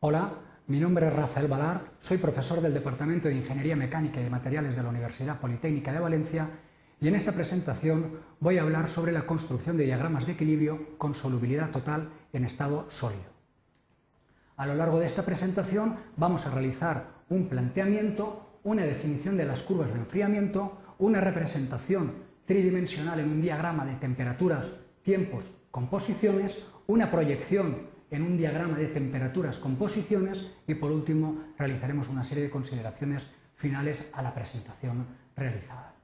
Hola, mi nombre es Rafael Balart, soy profesor del Departamento de Ingeniería Mecánica y Materiales de la Universidad Politécnica de Valencia y en esta presentación voy a hablar sobre la construcción de diagramas de equilibrio con solubilidad total en estado sólido. A lo largo de esta presentación vamos a realizar un planteamiento, una definición de las curvas de enfriamiento, una representación tridimensional en un diagrama de temperaturas, tiempos, composiciones, una proyección en un diagrama de temperaturas, composiciones y por último realizaremos una serie de consideraciones finales a la presentación realizada.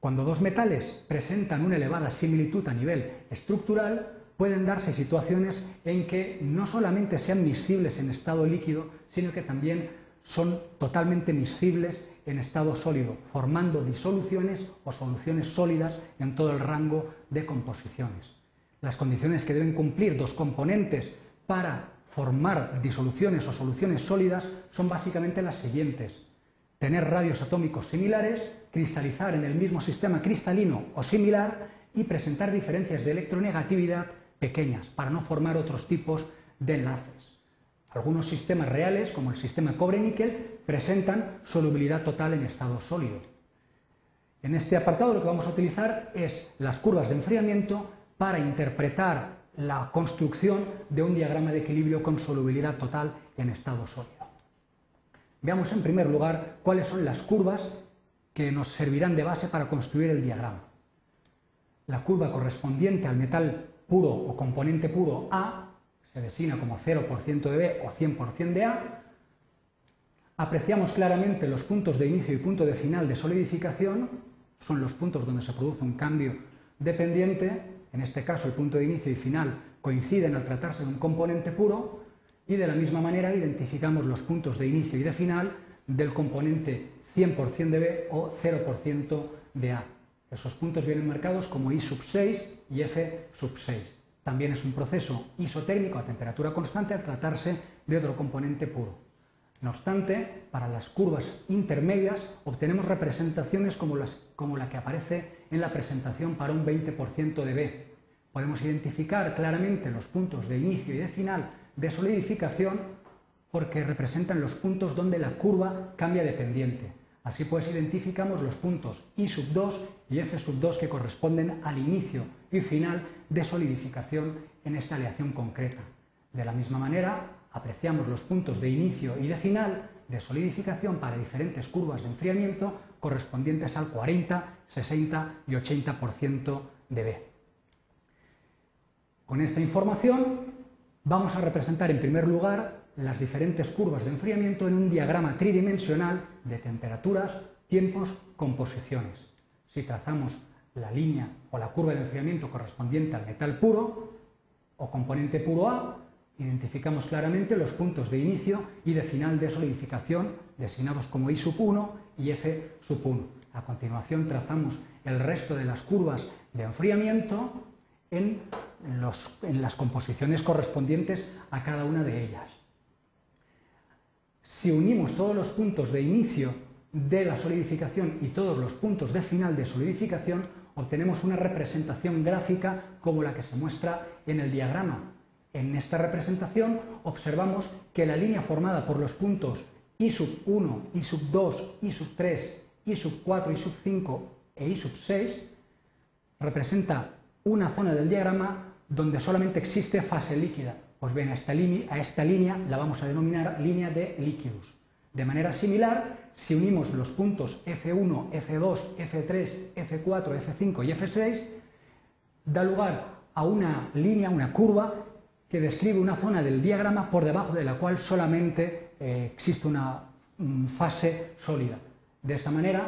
Cuando dos metales presentan una elevada similitud a nivel estructural, pueden darse situaciones en que no solamente sean miscibles en estado líquido, sino que también son totalmente miscibles en estado sólido, formando disoluciones o soluciones sólidas en todo el rango de composiciones. Las condiciones que deben cumplir dos componentes para formar disoluciones o soluciones sólidas son básicamente las siguientes. Tener radios atómicos similares, cristalizar en el mismo sistema cristalino o similar y presentar diferencias de electronegatividad pequeñas para no formar otros tipos de enlaces. Algunos sistemas reales, como el sistema cobre-níquel, presentan solubilidad total en estado sólido. En este apartado lo que vamos a utilizar es las curvas de enfriamiento para interpretar la construcción de un diagrama de equilibrio con solubilidad total en estado sólido. Veamos en primer lugar cuáles son las curvas que nos servirán de base para construir el diagrama. La curva correspondiente al metal puro o componente puro A se designa como 0% de B o 100% de A. Apreciamos claramente los puntos de inicio y punto de final de solidificación, son los puntos donde se produce un cambio dependiente, en este caso el punto de inicio y final coinciden al tratarse de un componente puro, y de la misma manera identificamos los puntos de inicio y de final del componente 100% de B o 0% de A. Esos puntos vienen marcados como I sub 6 y F sub 6. También es un proceso isotérmico a temperatura constante al tratarse de otro componente puro. No obstante, para las curvas intermedias obtenemos representaciones como, las, como la que aparece en la presentación para un 20% de B. Podemos identificar claramente los puntos de inicio y de final de solidificación porque representan los puntos donde la curva cambia de pendiente. Así pues identificamos los puntos I sub 2 y F sub 2 que corresponden al inicio y final de solidificación en esta aleación concreta. De la misma manera, apreciamos los puntos de inicio y de final de solidificación para diferentes curvas de enfriamiento correspondientes al 40, 60 y 80% de B. Con esta información vamos a representar en primer lugar las diferentes curvas de enfriamiento en un diagrama tridimensional de temperaturas, tiempos, composiciones. Si trazamos la línea o la curva de enfriamiento correspondiente al metal puro o componente puro A, identificamos claramente los puntos de inicio y de final de solidificación designados como I sub 1 y F sub 1. A continuación trazamos el resto de las curvas de enfriamiento en, en las composiciones correspondientes a cada una de ellas. Si unimos todos los puntos de inicio de la solidificación y todos los puntos de final de solidificación, obtenemos una representación gráfica como la que se muestra en el diagrama. En esta representación observamos que la línea formada por los puntos I sub 1, I sub 2, I sub 3, I sub 4, I sub 5 e I sub 6 representa una zona del diagrama donde solamente existe fase líquida, pues bien, a esta, línea, la vamos a denominar línea de líquidos. De manera similar, si unimos los puntos F1, F2, F3, F4, F5 y F6, da lugar a una línea, una curva, que describe una zona del diagrama por debajo de la cual solamente eh, existe una fase sólida. De esta manera,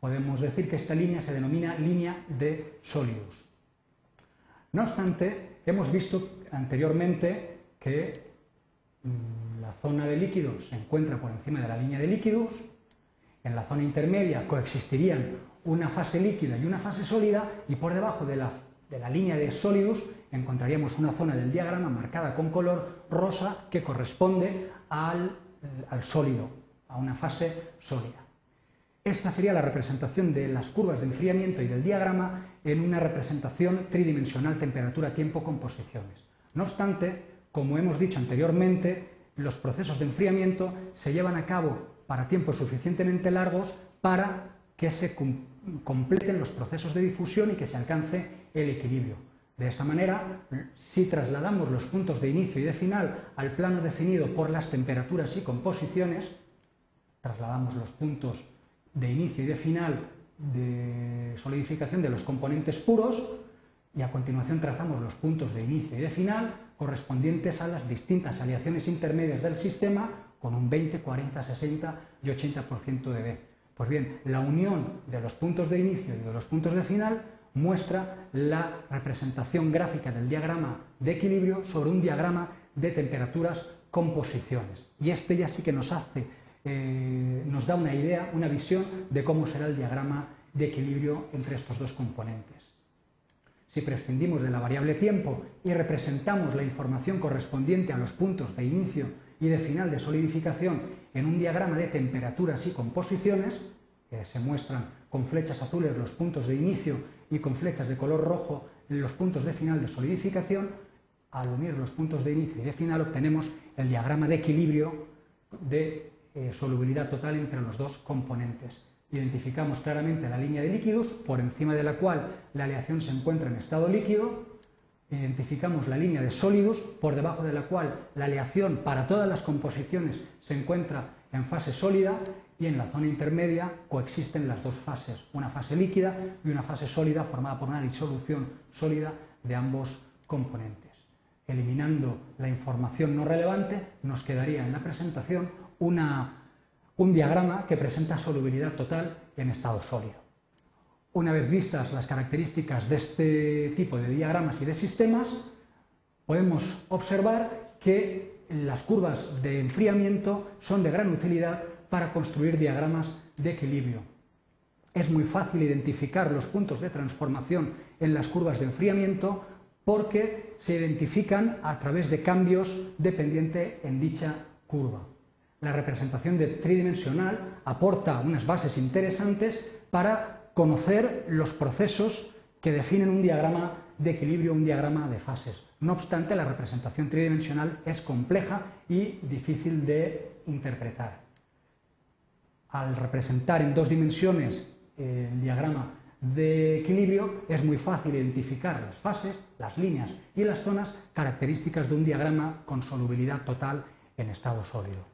podemos decir que esta línea se denomina línea de sólidos. No obstante, hemos visto anteriormente que mm, la zona de líquidos se encuentra por encima de la línea de líquidos, en la zona intermedia coexistirían una fase líquida y una fase sólida y por debajo de la, línea de sólidos encontraríamos una zona del diagrama marcada con color rosa que corresponde al, al sólido, a una fase sólida. Esta sería la representación de las curvas de enfriamiento y del diagrama en una representación tridimensional temperatura-tiempo-composiciones. No obstante, como hemos dicho anteriormente, los procesos de enfriamiento se llevan a cabo para tiempos suficientemente largos para que se completen los procesos de difusión y que se alcance el equilibrio. De esta manera, si trasladamos los puntos de inicio y de final al plano definido por las temperaturas y composiciones, trasladamos los puntos de inicio y de final de solidificación de los componentes puros y a continuación trazamos los puntos de inicio y de final correspondientes a las distintas aleaciones intermedias del sistema con un 20, 40, 60 y 80% de B. Pues bien, la unión de los puntos de inicio y de los puntos de final muestra la representación gráfica del diagrama de equilibrio sobre un diagrama de temperaturas composiciones. Y este ya sí que nos hace, eh, nos da una idea, una visión de cómo será el diagrama de equilibrio entre estos dos componentes. Si prescindimos de la variable tiempo y representamos la información correspondiente a los puntos de inicio y de final de solidificación en un diagrama de temperaturas y composiciones, que se muestran con flechas azules los puntos de inicio y con flechas de color rojo los puntos de final de solidificación, al unir los puntos de inicio y de final obtenemos el diagrama de equilibrio de eh, solubilidad total entre los dos componentes. Identificamos claramente la línea de líquidos, por encima de la cual la aleación se encuentra en estado líquido. Identificamos la línea de sólidos, por debajo de la cual la aleación para todas las composiciones se encuentra en fase sólida y en la zona intermedia coexisten las dos fases, una fase líquida y una fase sólida formada por una disolución sólida de ambos componentes. Eliminando la información no relevante, nos quedaría en la presentación un diagrama que presenta solubilidad total en estado sólido. Una vez vistas las características de este tipo de diagramas y de sistemas, podemos observar que las curvas de enfriamiento son de gran utilidad para construir diagramas de equilibrio. Es muy fácil identificar los puntos de transformación en las curvas de enfriamiento porque se identifican a través de cambios dependiente en dicha curva. La representación de tridimensional aporta unas bases interesantes para conocer los procesos que definen un diagrama de equilibrio, un diagrama de fases. No obstante, la representación tridimensional es compleja y difícil de interpretar. Al representar en dos dimensiones eh, el diagrama de equilibrio, es muy fácil identificar las fases, las líneas y las zonas características de un diagrama con solubilidad total en estado sólido.